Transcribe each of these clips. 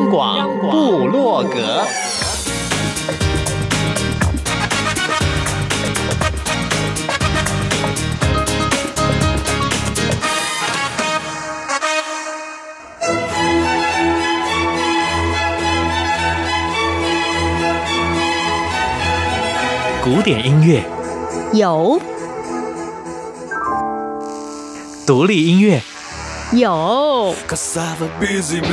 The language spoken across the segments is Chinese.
央广布洛格，古典音乐。有，独立音乐。有。民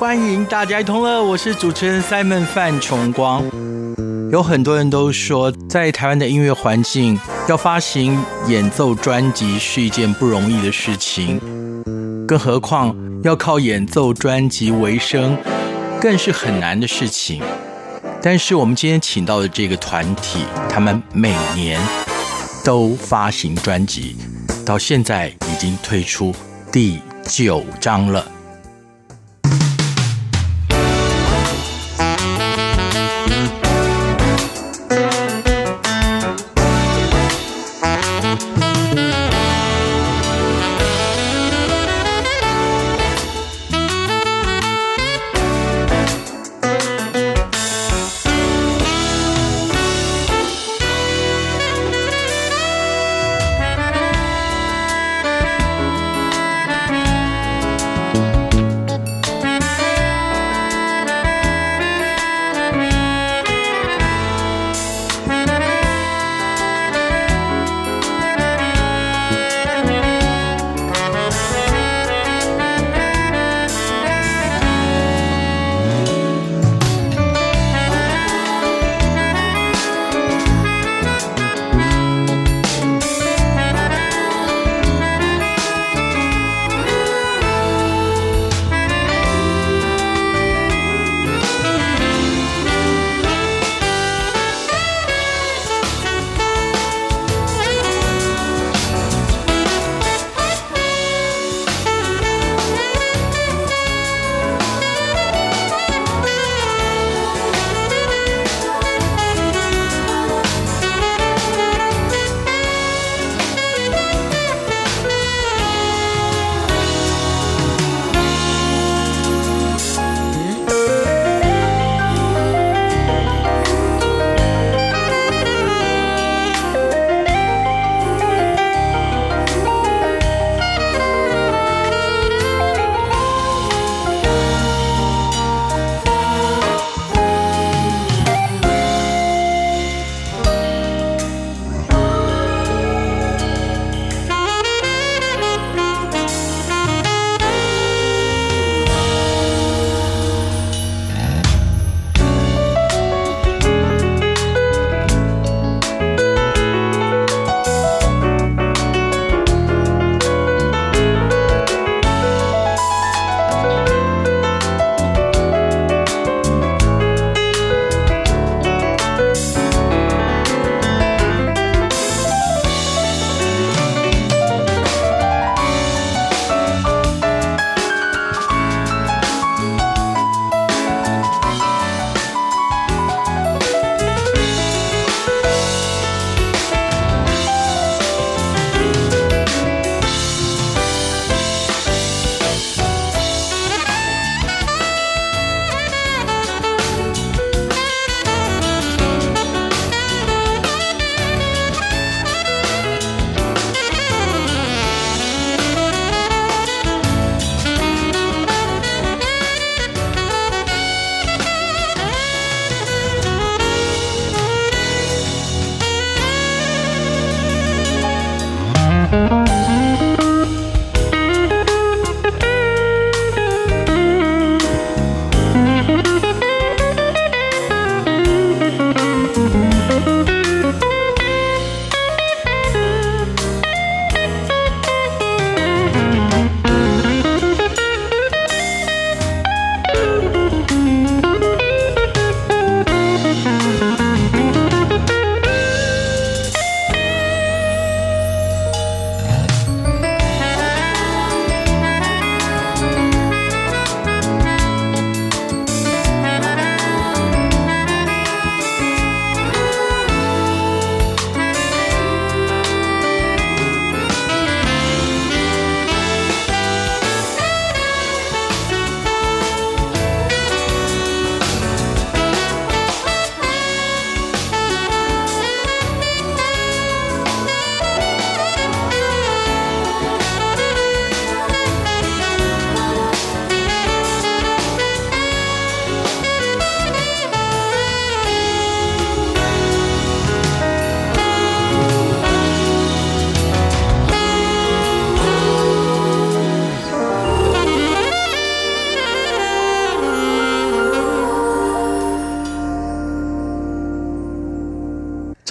欢迎大家一同乐，我是主持人 Simon 范崇光。有很多人都说，在台湾的音乐环境，要发行演奏专辑是一件不容易的事情，更何况要靠演奏专辑为生，更是很难的事情。但是我们今天请到的这个团体，他们每年都发行专辑，到现在已经推出第九张了。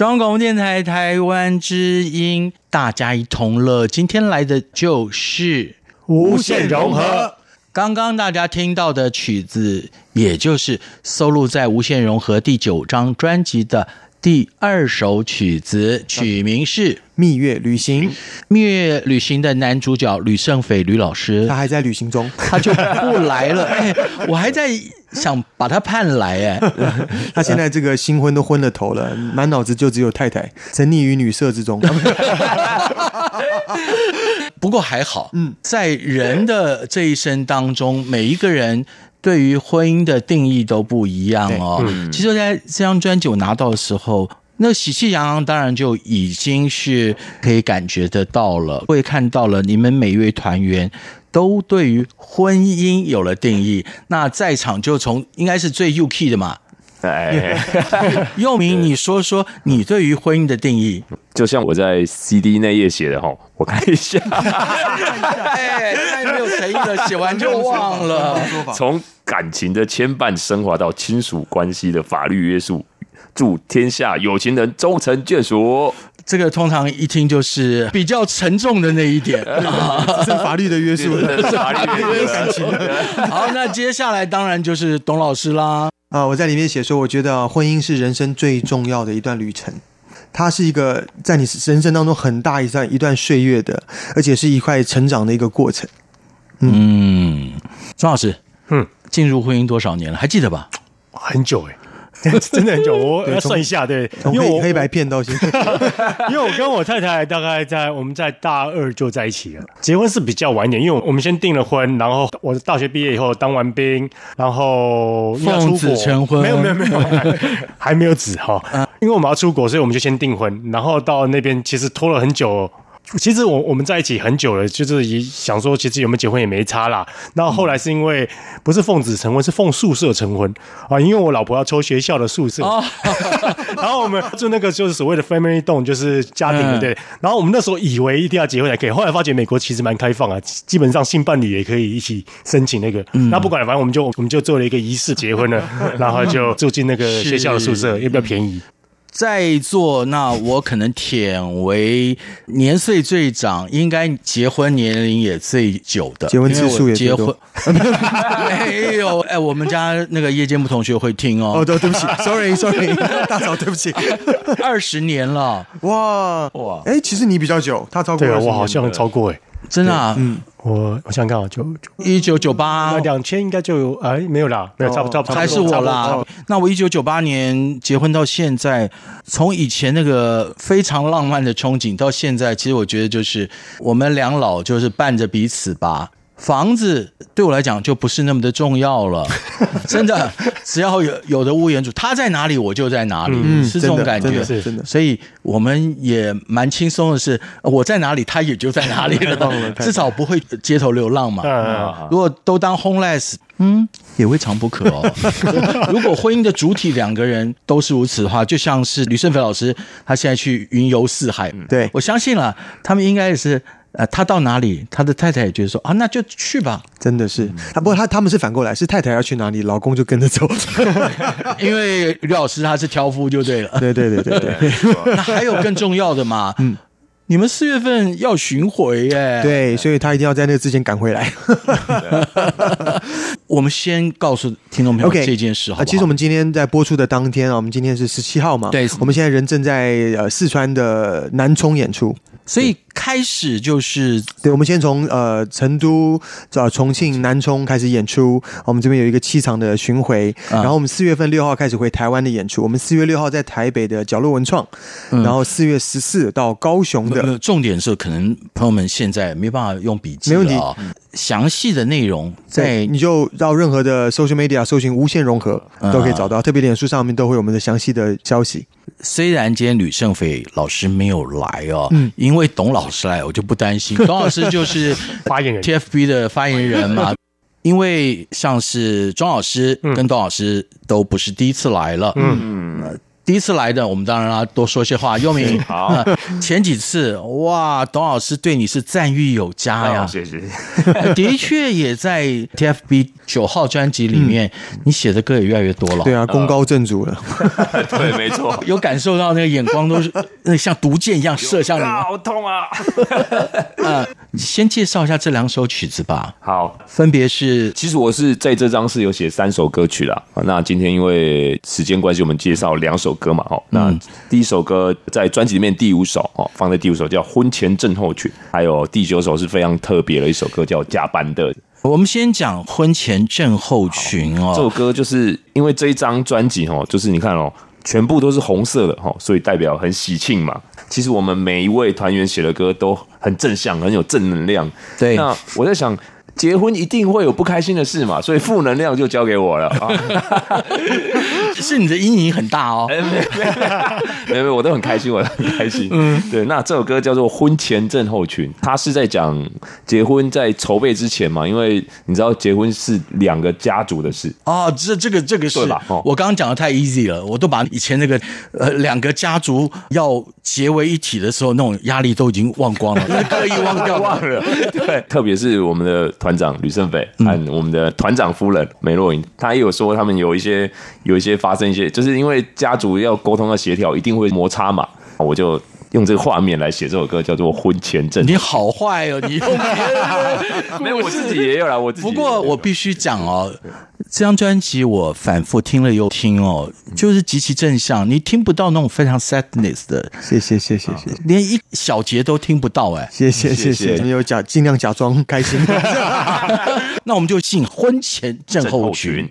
中央广播电台台湾之音，大家一同乐。今天来的就是无限融合。刚刚大家听到的曲子，也就是收录在《无限融合》第九张专辑的第二首曲子，曲名是《蜜月旅行》。蜜月旅行的男主角吕胜斐吕老师，他还在旅行中，他就不来了。哎，我还在想把他盼来。哎，他现在这个新婚都昏了头了，满脑子就只有太太，沉溺于女色之中。不过还好，嗯，在人的这一生当中，每一个人对于婚姻的定义都不一样哦。其实，在这张专辑我拿到的时候，那喜气洋洋，当然就已经是可以感觉得到了，会看到了你们每一位团员都对于婚姻有了定义。那在场就从应该是最 UK 的嘛。哎，佑明，你说说你对于婚姻的定义？就像我在 CD 那页写的哈，我看一下，哎，太没有诚意了，写完就忘了。从感情的牵绊升华到亲属关系的法律约束，祝天下有情人终成眷属。这个通常一听就是比较沉重的那一点，是法律的约束，是法律的约束感情。好，那接下来当然就是董老师啦。啊，我在里面写说，我觉得婚姻是人生最重要的一段旅程，它是一个在你人生当中很大一段一段岁月的，而且是一块成长的一个过程。嗯，钟老师，嗯，进入婚姻多少年了？还记得吧？很久哎。真的很久，我要算一下，对，因为我，黑白片到现在，因为我跟我太太大概在我们在大二就在一起了，结婚是比较晚一点，因为我们先订了婚，然后我大学毕业以后当完兵，然后奉子成婚，没有没有没有，还，还没有子哈，因为我们要出国，所以我们就先订婚，然后到那边其实拖了很久。其实我我们在一起很久了，就是也想说，其实有没有结婚也没差啦。那后来是因为不是奉子成婚，是奉宿舍成婚啊，因为我老婆要抽学校的宿舍，哦、然后我们住那个就是所谓的 family dorm，就是家庭的对。然后我们那时候以为一定要结婚才可以，后来发觉美国其实蛮开放啊，基本上性伴侣也可以一起申请那个。嗯、那不管了，反正我们就我们就做了一个仪式结婚了，然后就住进那个学校的宿舍，也比较便宜。在座，那我可能舔为年岁最长，应该结婚年龄也最久的，结婚次数也最多。没有，哎，我们家那个夜间部同学会听哦。哦，对，对不起，sorry sorry，大嫂，对不起，二十年了，哇。哇，哎，其实你比较久，他超过对，我好像超过哎。真的啊，嗯，我我想看啊，就一九九八两千应该就有哎，没有啦，没有差不多，还是我啦。那我一九九八年结婚到现在，从以前那个非常浪漫的憧憬到现在，其实我觉得就是我们两老就是伴着彼此吧。房子对我来讲就不是那么的重要了，真的，只要有有的屋檐主，他在哪里我就在哪里，嗯、是这种感觉，是真的。所以我们也蛮轻松的是，我在哪里他也就在哪里 了，至少不会街头流浪嘛。嗯、如果都当 homeless，嗯，也未尝不可哦。如果婚姻的主体两个人都是如此的话，就像是吕胜斐老师，他现在去云游四海，对，我相信了，他们应该也是。呃，他到哪里，他的太太也觉得说啊，那就去吧。真的是，他不过他他们是反过来，是太太要去哪里，老公就跟着走。因为吕老师他是挑夫就对了。对对对对对。那还有更重要的嘛？嗯，你们四月份要巡回耶。对，所以他一定要在那之前赶回来。我们先告诉听众朋友这件事好不好？其实我们今天在播出的当天啊，我们今天是十七号嘛。对，我们现在人正在呃四川的南充演出。所以开始就是，对，我们先从呃成都、找重庆、南充开始演出。我们这边有一个七场的巡回，然后我们四月份六号开始回台湾的演出。我们四月六号在台北的角落文创，然后四月十四到高雄的。重点是，可能朋友们现在没办法用笔记，没问题。详细的内容在你就到任何的 social media 搜寻“无限融合”都可以找到，特别脸书上面都会有我们的详细的消息。虽然今天吕胜斐老师没有来哦，嗯，因为董老师来，我就不担心。董老师就是发言人 TFB 的发言人嘛。因为像是庄老师跟董老师都不是第一次来了，嗯嗯。第一次来的，我们当然要多说些话。优明，好、呃，前几次哇，董老师对你是赞誉有加呀，哦、谢谢。的确也在 TFB 九号专辑里面，嗯、你写的歌也越来越多了。对啊，功高震主了。呃、对，没错，有感受到那个眼光都是那像毒箭一样射向你，好痛啊！呃，先介绍一下这两首曲子吧。好，分别是，其实我是在这张是有写三首歌曲啦。那今天因为时间关系，我们介绍两首歌嘛。哦，那第一首歌在专辑里面第五首哦，放在第五首叫《婚前症候群》，还有第九首是非常特别的一首歌叫《加班的》。我们先讲《婚前症候群》哦，这首歌就是因为这一张专辑哦，就是你看哦，全部都是红色的哈，所以代表很喜庆嘛。其实我们每一位团员写的歌都很正向，很有正能量。对，那我在想。结婚一定会有不开心的事嘛，所以负能量就交给我了啊！是你的阴影很大哦，没有没有，没 有，我都很开心，我都很开心。嗯，对，那这首歌叫做《婚前症候群》，它是在讲结婚在筹备之前嘛，因为你知道结婚是两个家族的事哦，这这个这个是吧？哦，我刚刚讲的太 easy 了，我都把以前那个呃两个家族要结为一体的时候那种压力都已经忘光了，刻意忘掉忘了。对，特别是我们的团长吕胜斐和我们的团长夫人梅若莹，他也有说他们有一些有一些发生一些，就是因为家族要沟通要协调，一定会摩擦嘛。我就用这个画面来写这首歌，叫做《婚前症》。你好坏哦，你用别人 没有，我自己也有啦。我自己不过我必须讲哦，这张专辑我反复听了又听哦，就是极其正向，你听不到那种非常 sadness 的。谢谢谢谢谢谢，连一小节都听不到哎。谢谢谢谢，你有假尽量假装开心。那我们就进婚前症候群。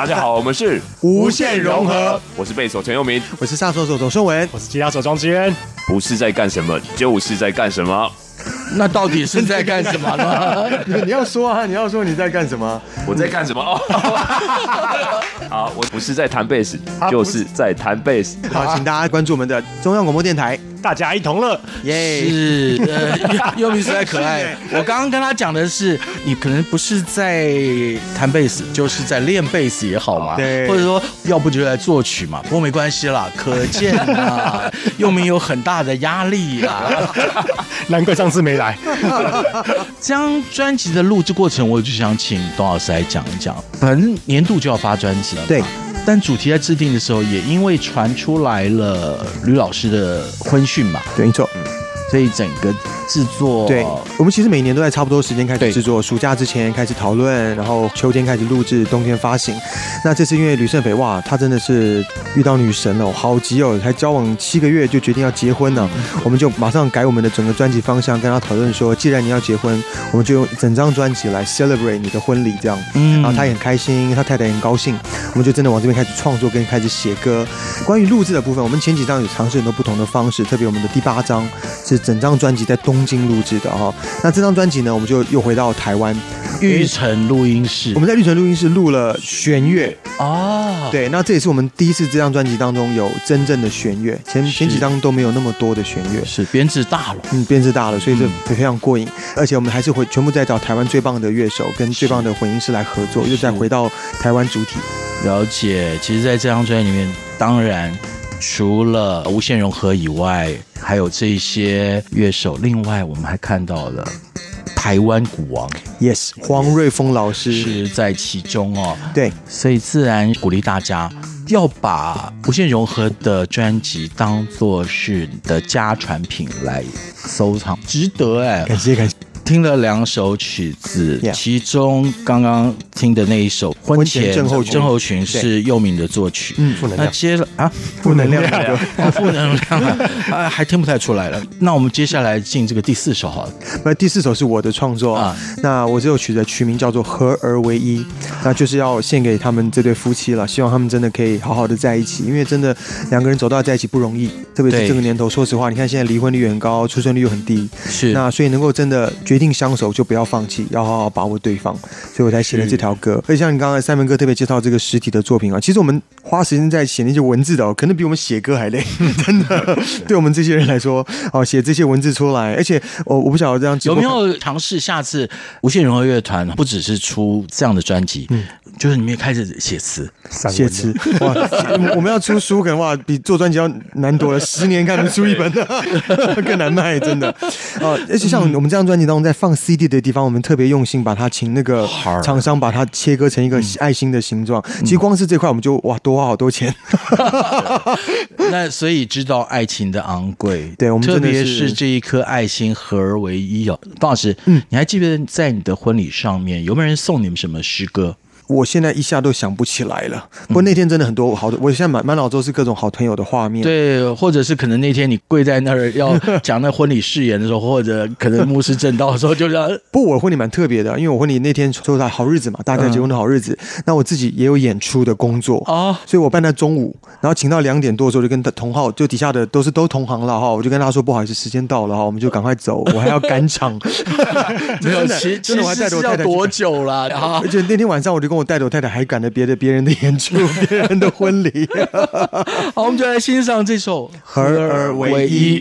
大家好，我们是无限融合。我是贝手陈佑明，我是萨克手董顺文，我是吉他手庄之渊。不是在干什么，就是在干什么。那到底是在干什么呢？你要说啊，你要说你在干什么？我在干什么？哦，好，我不是在弹贝斯，就是在弹贝斯。好，请大家关注我们的中央广播电台。大家一同乐，耶！是，呃，优米实在可爱。我刚刚跟他讲的是，你可能不是在弹贝斯，就是在练贝斯也好嘛。对，或者说，要不就来作曲嘛。不过没关系啦，可见啊，又明有很大的压力啊。难怪上次没来。这张专辑的录制过程，我就想请董老师来讲一讲。反正年度就要发专辑了，对。但主题在制定的时候，也因为传出来了吕老师的婚讯嘛，对，没错，所以整个。制作，对，我们其实每年都在差不多时间开始制作，暑假之前开始讨论，然后秋天开始录制，冬天发行。那这次因为吕胜斐哇，他真的是遇到女神了，好急哦，才交往七个月就决定要结婚了，我们就马上改我们的整个专辑方向，跟他讨论说，既然你要结婚，我们就用整张专辑来 celebrate 你的婚礼这样。嗯，然后他也很开心，他太太也很高兴，我们就真的往这边开始创作，跟开始写歌。关于录制的部分，我们前几张有尝试很多不同的方式，特别我们的第八张是整张专辑在东。京录制的哈，那这张专辑呢，我们就又回到台湾玉成录音室。我们在玉成录音室录了弦乐哦，对，那这也是我们第一次这张专辑当中有真正的弦乐，前前几张都没有那么多的弦乐，是编制大了，嗯，编制大了，所以这非常过瘾。而且我们还是回全部在找台湾最棒的乐手跟最棒的混音师来合作，又再回到台湾主体。了解，其实，在这张专辑里面，当然。除了无限融合以外，还有这些乐手。另外，我们还看到了台湾鼓王，Yes，黄瑞峰老师是在其中哦。对，所以自然鼓励大家要把无限融合的专辑当做是你的家传品来收藏，值得哎！感谢感谢。听了两首曲子，yeah. 其中刚刚听的那一首《婚前症候群》是佑敏的作曲。嗯，负能量。那接了啊，负能量，负能量啊，还听不太出来了。那我们接下来进这个第四首好了。那第四首是我的创作啊。那我这首曲子的曲名叫做《合而为一》，那就是要献给他们这对夫妻了。希望他们真的可以好好的在一起，因为真的两个人走到在一起不容易，特别是这个年头。说实话，你看现在离婚率很高，出生率又很低。是。那所以能够真的决。一定相守就不要放弃，要好好把握对方，所以我才写了这条歌。而且像你刚才三文哥特别介绍这个实体的作品啊，其实我们花时间在写那些文字的哦，可能比我们写歌还累，真的。对我们这些人来说，哦，写这些文字出来，而且我我不晓得这样有没有尝试下次无限融合乐团不只是出这样的专辑，嗯，就是你们也开始写词，写词。哇，我们要出书可能哇比做专辑要难多了，十年看能出一本的 更难卖，真的。哦，而且像我们这张专辑当中在放 CD 的地方，我们特别用心把它请那个厂商把它切割成一个爱心的形状。其实光是这块我们就哇多花好多钱。那所以知道爱情的昂贵，对我们特别是这一颗爱心合而为一哦。方老师，嗯，你还记得在你的婚礼上面有没有人送你们什么诗歌？我现在一下都想不起来了。不过那天真的很多好的，我现在满满脑都是各种好朋友的画面。对，或者是可能那天你跪在那儿要讲那婚礼誓言的时候，或者 可能牧师证道的时候，就这样。不过我婚礼蛮特别的，因为我婚礼那天就在好日子嘛，大家结婚的好日子。嗯、那我自己也有演出的工作啊，所以我办在中午，然后请到两点多的时候，就跟同号就底下的都是都同行了哈，我就跟他说不好意思，时间到了哈，我们就赶快走，我还要赶场。没有，其其实是要多久了？而且那天晚上我就跟我带着我太太还赶着。别的别人的演出，别人的婚礼，好，我们就来欣赏这首《合而为一》。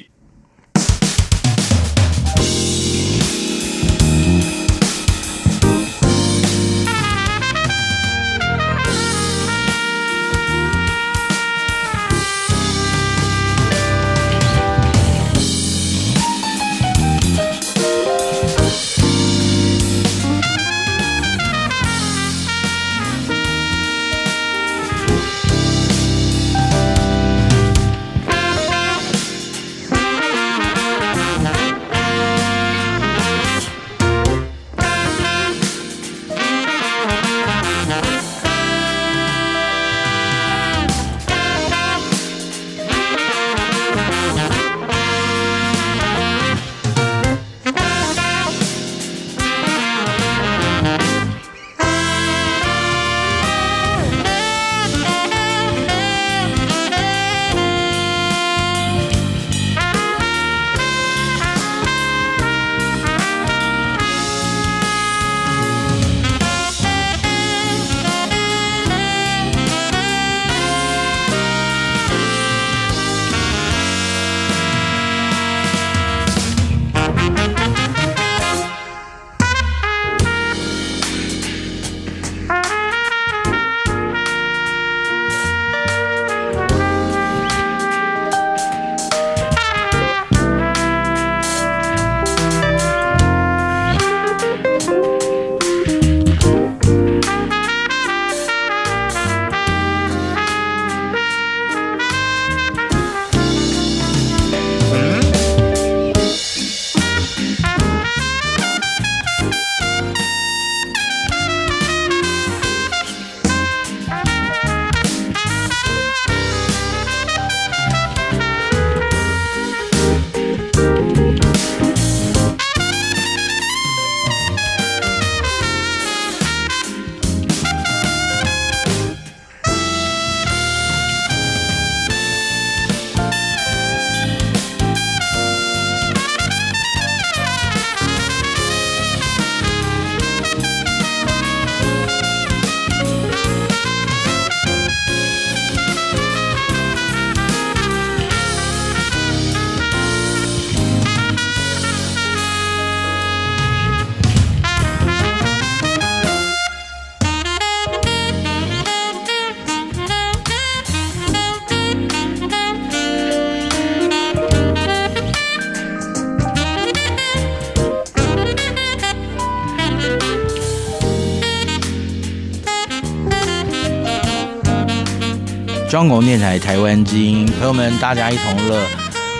中国电台台湾之音，朋友们，大家一同乐。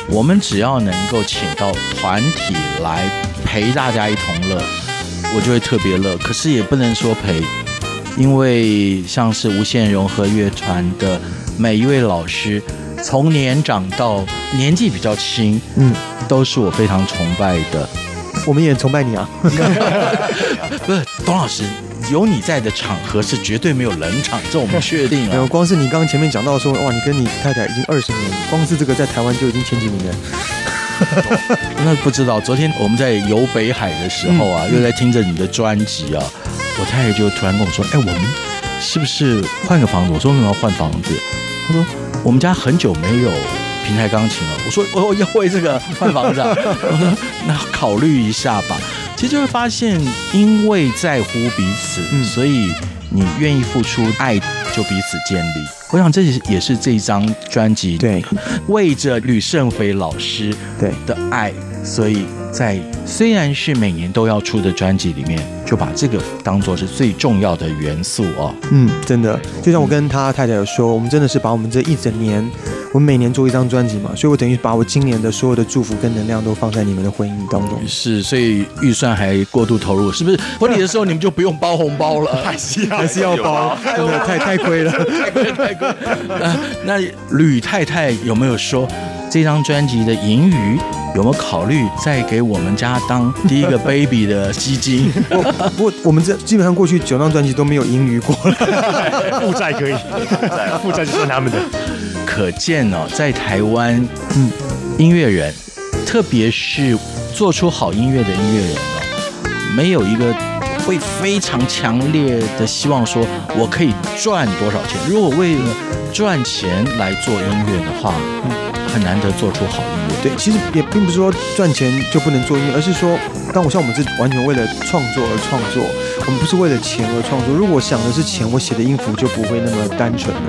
我们只要能够请到团体来陪大家一同乐，我就会特别乐。可是也不能说陪，因为像是无限融合乐团的每一位老师，从年长到年纪比较轻，嗯，都是我非常崇拜的。我们也崇拜你啊！不是，董老师。有你在的场合是绝对没有冷场，这我们确定了。没有，光是你刚刚前面讲到说，哇，你跟你太太已经二十年，光是这个在台湾就已经前几名了。那不知道，昨天我们在游北海的时候啊，嗯、又在听着你的专辑啊，我太太就突然跟我说：“哎，我们是不是换个房子？”我说：“为什么要换房子？”她说：“我们家很久没有平台钢琴了。”我说：“我要为这个换房子啊。”我说：“那考虑一下吧。”其实就会发现，因为在乎彼此，嗯、所以你愿意付出爱，就彼此建立。我想这也是这一张专辑对，为着吕胜斐老师对。的爱，所以在虽然是每年都要出的专辑里面，就把这个当做是最重要的元素哦。嗯，真的，就像我跟他太太有说，我们真的是把我们这一整年。我们每年做一张专辑嘛，所以我等于把我今年的所有的祝福跟能量都放在你们的婚姻当中。是，所以预算还过度投入，是不是？婚礼的时候你们就不用包红包了，还是要还是要包？真的太太亏了，太亏太亏。那吕太太有没有说这张专辑的盈余有没有考虑再给我们家当第一个 baby 的基金？不不，我们这基本上过去九张专辑都没有盈余过了，负债可以，负债就算他们的。可见哦，在台湾，嗯，音乐人，特别是做出好音乐的音乐人哦，没有一个会非常强烈的希望说，我可以赚多少钱。如果为了赚钱来做音乐的话，嗯，很难得做出好音乐。对，其实也并不是说赚钱就不能做音乐，而是说，当我像我们是完全为了创作而创作。我们不是为了钱而创作。如果想的是钱，我写的音符就不会那么单纯了，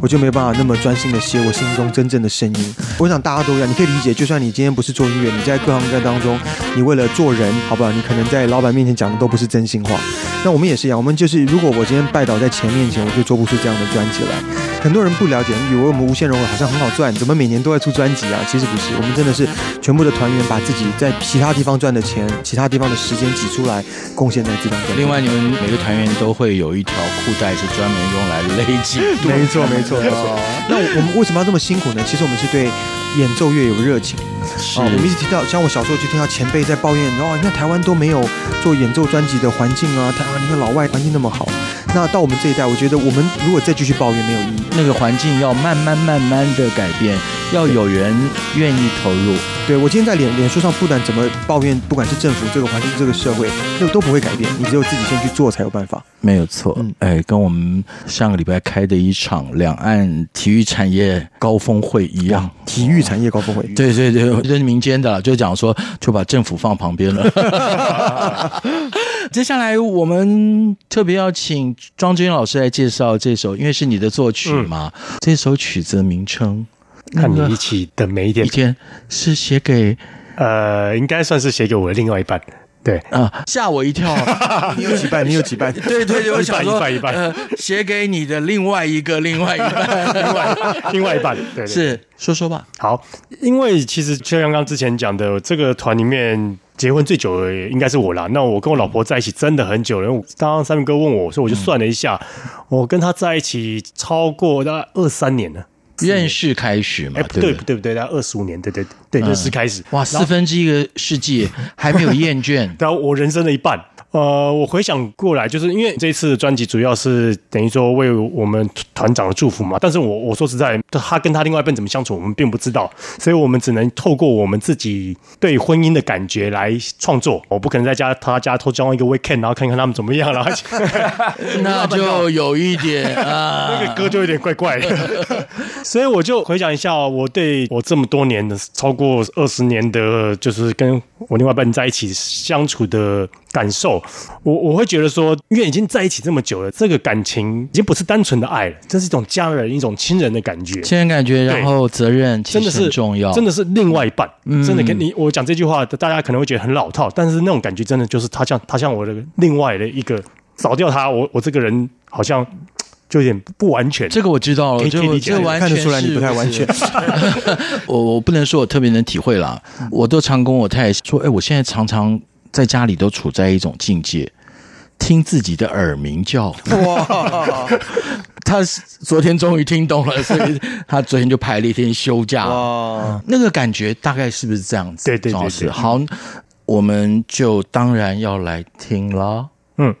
我就没有办法那么专心的写我心中真正的声音。我想大家都一样，你可以理解，就算你今天不是做音乐，你在各行各业当中，你为了做人，好不好？你可能在老板面前讲的都不是真心话。那我们也是一样，我们就是如果我今天拜倒在钱面前，我就做不出这样的专辑来。很多人不了解，以为我们无限融合好像很好赚，怎么每年都在出专辑啊？其实不是，我们真的是全部的团员把自己在其他地方赚的钱、其他地方的时间挤出来，贡献在这张专辑。另外，你们每个团员都会有一条裤带是专门用来勒紧。没错，没错，没错。那我们为什么要这么辛苦呢？其实我们是对演奏乐有热情。是。我们一直听到，像我小时候就听到前辈在抱怨，哦，你看台湾都没有做演奏专辑的环境啊，台湾你看老外环境那么好。那到我们这一代，我觉得我们如果再继续抱怨没有意义。那个环境要慢慢慢慢的改变，要有人愿意投入。对，我今天在脸脸书上，不管怎么抱怨，不管是政府这个环境、这个社会，那都不会改变。你只有自己先去做才有办法。没有错。嗯，哎，跟我们上个礼拜开的一场两岸体育产业高峰会一样。体育产业高峰会。对对对，这是民间的，就讲说就把政府放旁边了。接下来我们特别要请庄君老师来介绍这首，因为是你的作曲嘛。嗯、这首曲子的名称《看你一起的每一天》，一天是写给呃，应该算是写给我的另外一半。对啊，吓我一跳！你有几半？你有几半？对对对，我想说一半一半，呃，写给你的另外一个另外一半，另外另外一半，对，对，是说说吧。好，因为其实就像刚刚之前讲的，这个团里面。结婚最久的应该是我啦。那我跟我老婆在一起真的很久了。刚刚三明哥问我，所以我就算了一下，嗯、我跟他在一起超过大概二三年了。认识开始嘛？哎，不对不对不对，大概二十五年，对对对，认识开始。哇，四分之一个世纪还没有厌倦，然后我人生的一半。呃，我回想过来，就是因为这一次的专辑主要是等于说为我们团长的祝福嘛。但是我我说实在，他跟他另外一半怎么相处，我们并不知道，所以我们只能透过我们自己对婚姻的感觉来创作。我不可能在家他家偷装一个 weekend，然后看看他们怎么样了。那就有一点啊，那个歌就有点怪怪的。所以我就回想一下，我对我这么多年的超过二十年的，就是跟我另外一半在一起相处的感受。我我会觉得说，因为已经在一起这么久了，这个感情已经不是单纯的爱了，这是一种家人、一种亲人的感觉，亲人感觉，然后责任真的是重要，真的是另外一半，嗯、真的跟你我讲这句话，大家可能会觉得很老套，但是那种感觉真的就是他像他像我的另外的一个，扫掉他，我我这个人好像就有点不完全。这个我知道了，可以这完全看得出来你不太完全。我我不能说我特别能体会啦，我都常跟我太太说，哎，我现在常常在家里都处在一种境界，听自己的耳鸣叫。哇！他昨天终于听懂了，所以 他昨天就排了一天休假。哇！那个感觉大概是不是这样子？对对对对，对。好，我们就当然要来听了。嗯。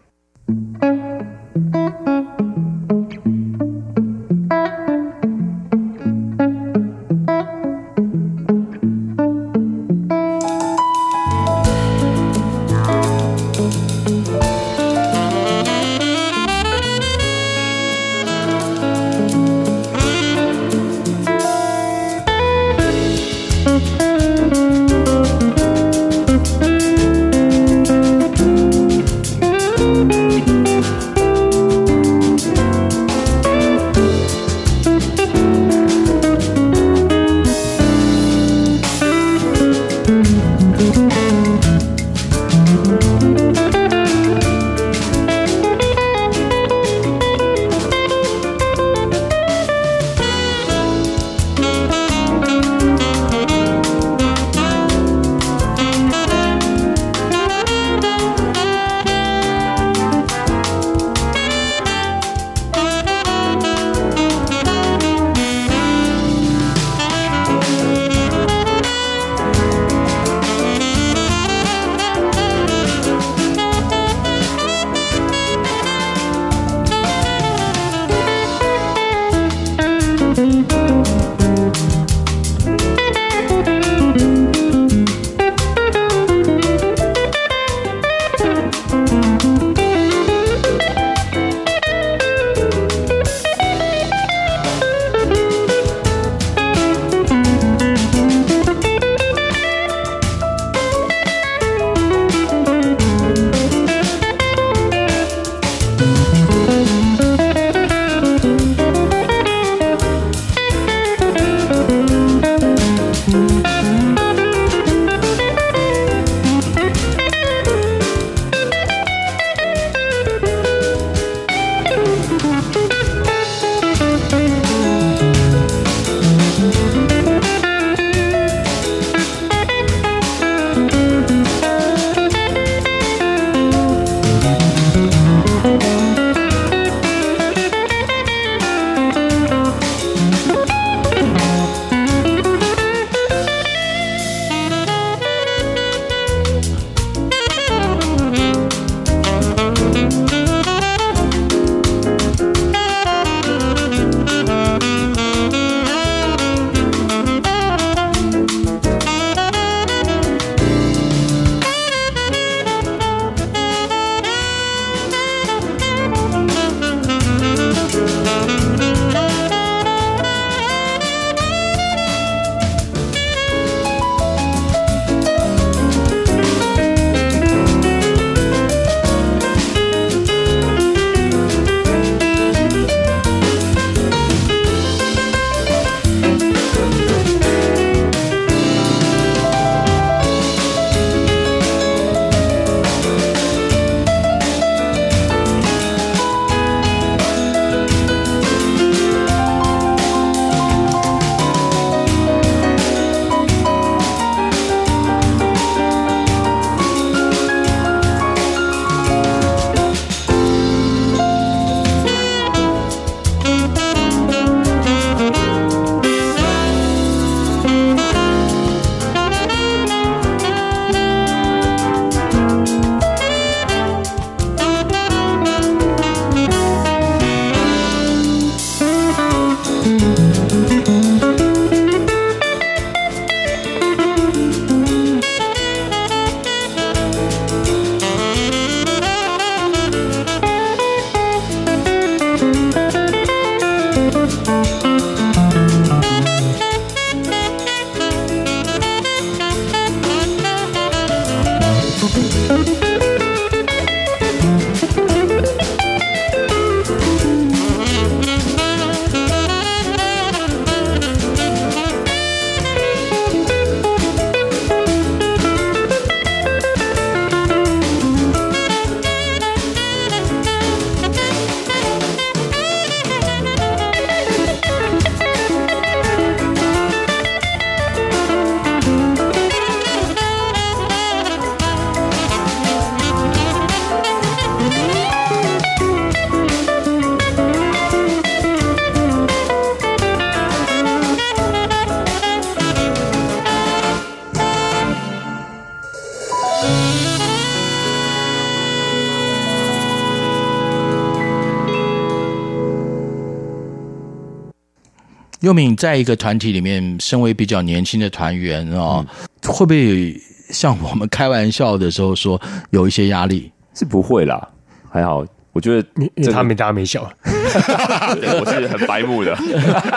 优敏在一个团体里面，身为比较年轻的团员哦，嗯、会不会像我们开玩笑的时候说有一些压力？是不会啦，还好。我觉得他没大没小，我是很白目的，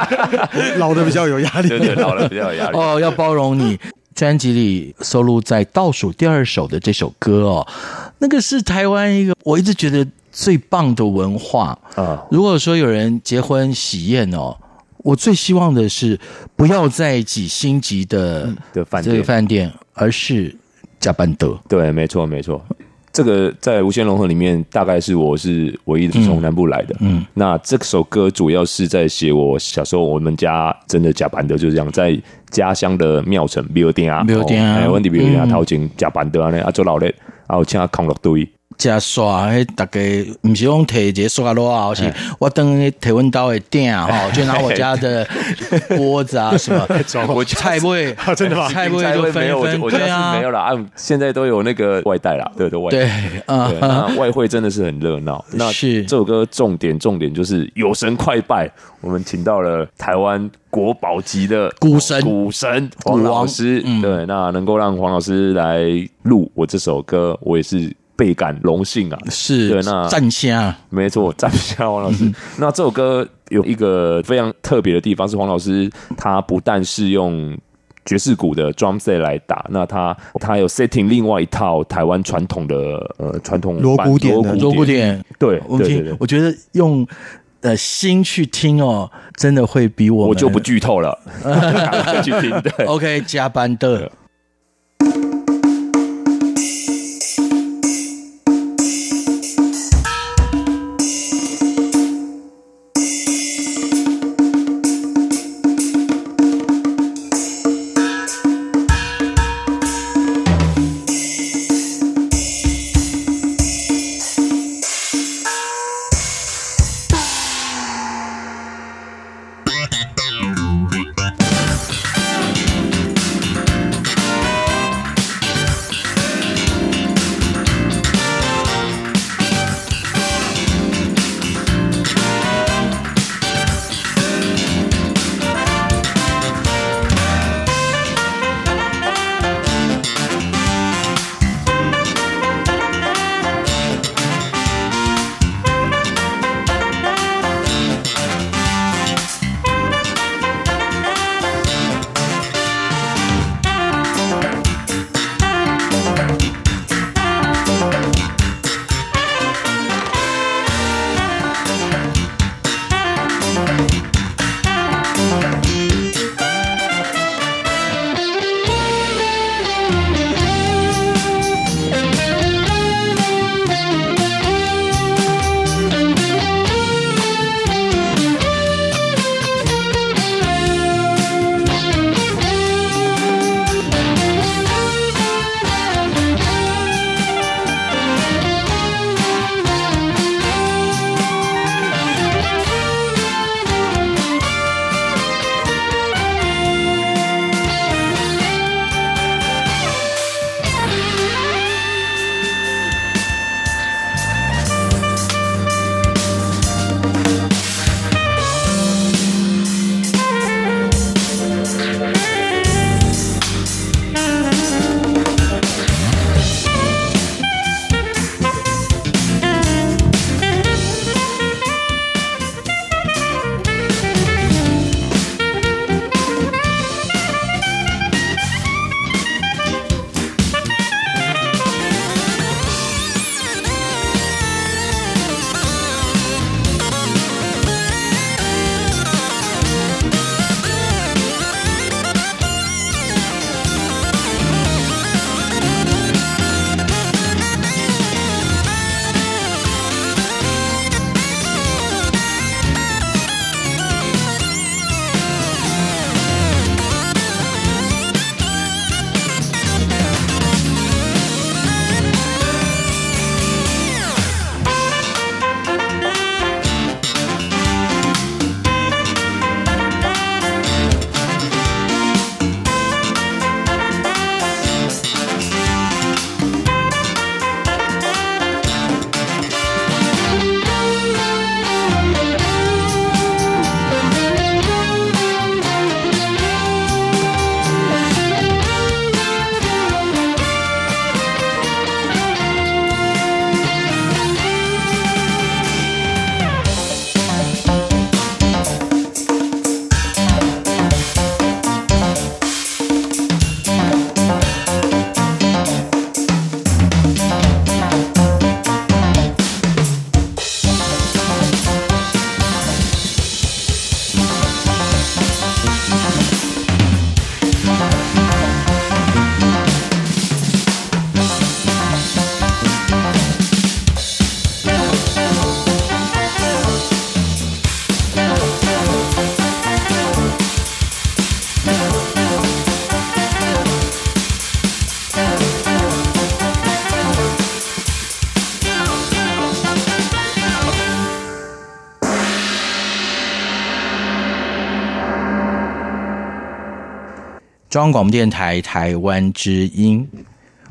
老的比较有压力，对对，老的比较有压力。哦，要包容你。专辑里收录在倒数第二首的这首歌哦，那个是台湾一个我一直觉得最棒的文化啊。如果说有人结婚喜宴哦。我最希望的是不要在几星级的的饭店，饭店，而是加班德。对，没错，没错。这个在无限融合里面，大概是我是唯一的从南部来的。嗯，那这首歌主要是在写我小时候，我们家真的加班德就是这样，在家乡的庙城庙店啊，庙店啊，问题庙店啊，头前加班德啊，那啊做老嘞，然后请他扛落堆。加刷，迄大家不是讲提一个刷落啊，是我等于提温刀的店啊，哈，就拿我家的锅子啊什么，我菜味，真的吗？菜味就分一分，对啊，没有了啊，现在都有那个外带了，对对外，对啊，外汇真的是很热闹。那是这首歌重点重点就是有神快拜，我们请到了台湾国宝级的股神股神黄老师，对，那能够让黄老师来录我这首歌，我也是。倍感荣幸啊！是对，那赞下没错，赞下黄老师。嗯、那这首歌有一个非常特别的地方，是黄老师他不但是用爵士鼓的 drum set 来打，那他他有 setting 另外一套台湾传统的呃传统锣鼓点的锣鼓点。对，我们我觉得用呃心去听哦，真的会比我我就不剧透了，去听。对，OK，加班的。中央广播电台台湾之音。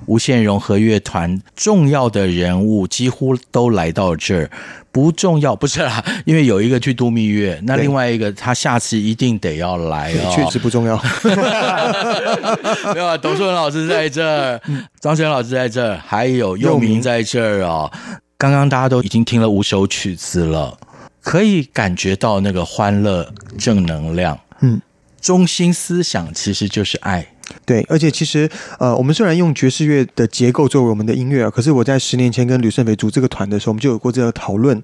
无限融合乐团重要的人物几乎都来到这儿，不重要 不是啦，因为有一个去度蜜月，那另外一个他下次一定得要来哦。确实不重要，没有啊，董树文老师在这儿，张学老师在这儿，还有佑明在这儿哦。刚刚大家都已经听了五首曲子了，可以感觉到那个欢乐正能量，嗯，中心思想其实就是爱。对，而且其实，呃，我们虽然用爵士乐的结构作为我们的音乐，可是我在十年前跟吕胜斐组这个团的时候，我们就有过这个讨论。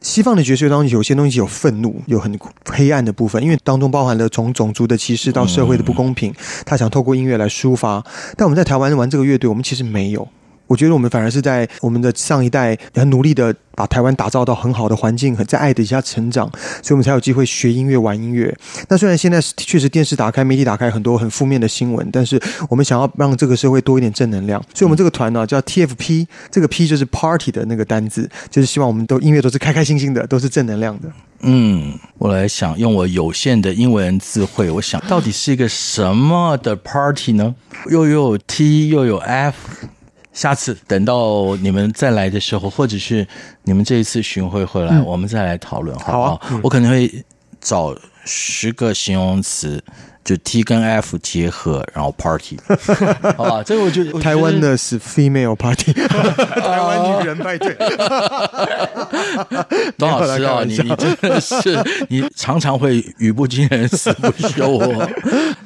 西方的爵士乐当中，有些东西有愤怒，有很黑暗的部分，因为当中包含了从种族的歧视到社会的不公平，他想透过音乐来抒发。但我们在台湾玩这个乐队，我们其实没有。我觉得我们反而是在我们的上一代很努力的把台湾打造到很好的环境，在爱底下成长，所以我们才有机会学音乐、玩音乐。那虽然现在确实电视打开、媒体打开很多很负面的新闻，但是我们想要让这个社会多一点正能量，所以我们这个团呢叫 TFP，这个 P 就是 Party 的那个单字，就是希望我们都音乐都是开开心心的，都是正能量的。嗯，我来想用我有限的英文词汇，我想到底是一个什么的 Party 呢？又有 T 又有 F。下次等到你们再来的时候，或者是你们这一次巡回回来，嗯、我们再来讨论，好不好？好啊嗯、我可能会找十个形容词。就 T 跟 F 结合，然后 Party，好吧？这个 我觉得台湾的是 Female Party，台湾女人派对。董老师啊，你你真的是你常常会语不惊人死不休哦。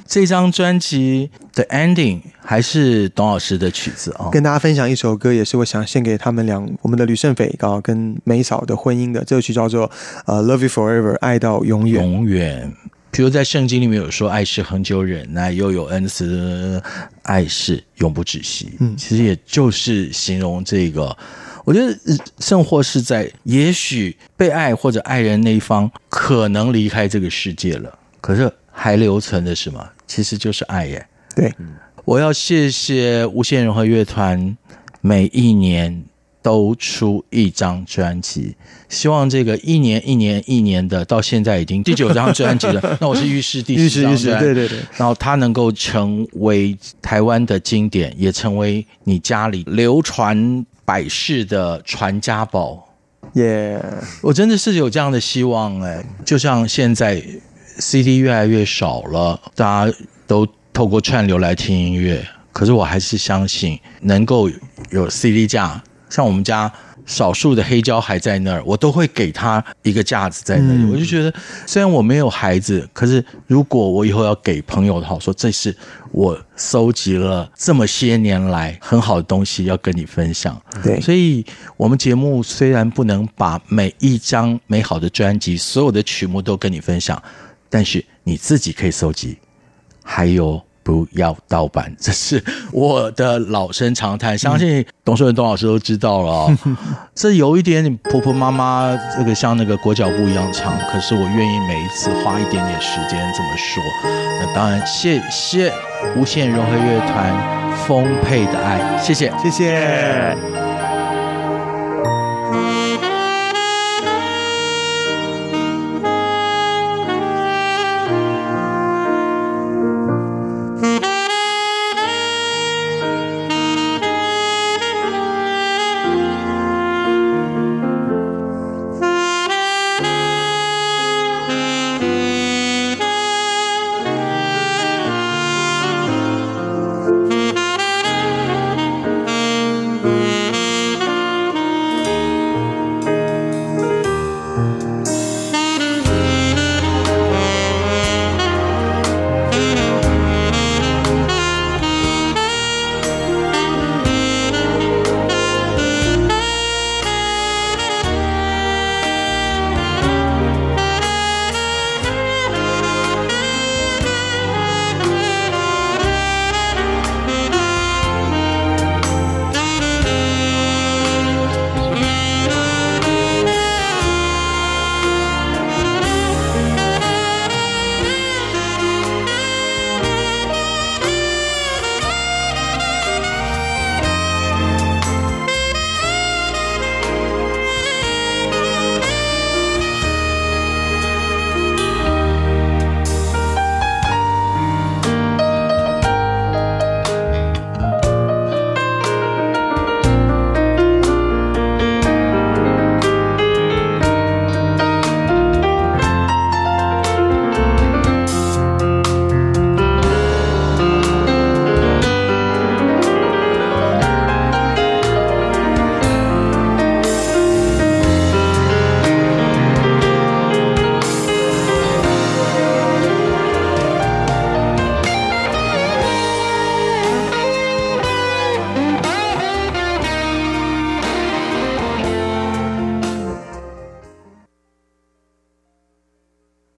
这张专辑的 Ending 还是董老师的曲子啊，跟大家分享一首歌，也是我想献给他们俩，我们的吕胜斐刚好跟梅嫂的婚姻的这首曲叫做呃 Love You Forever，爱到永远，永远。比如在圣经里面有说，爱是恒久忍耐，又有恩慈，爱是永不止息。嗯，其实也就是形容这个。我觉得圣或是在，也许被爱或者爱人那一方可能离开这个世界了，可是还留存的是什么？其实就是爱耶。对，我要谢谢无限融合乐团每一年。都出一张专辑，希望这个一年一年一年的，到现在已经 第九张专辑了。那我是预示第十张专辑，对对对。然后它能够成为台湾的经典，也成为你家里流传百世的传家宝。耶，Yeah. 我真的是有这样的希望哎。就像现在 CD 越来越少了，大家都透过串流来听音乐，可是我还是相信能够有 CD 架。像我们家少数的黑胶还在那儿，我都会给他一个架子在那里。嗯、我就觉得，虽然我没有孩子，可是如果我以后要给朋友的话，说这是我收集了这么些年来很好的东西要跟你分享。对，所以我们节目虽然不能把每一张美好的专辑、所有的曲目都跟你分享，但是你自己可以收集，还有。不要盗版，这是我的老生常谈，相信董淑文董老师都知道了哦。这有一点婆婆妈妈，这个像那个裹脚布一样长，可是我愿意每一次花一点点时间这么说。那当然，谢谢无限融合乐团丰沛的爱，谢谢，谢谢。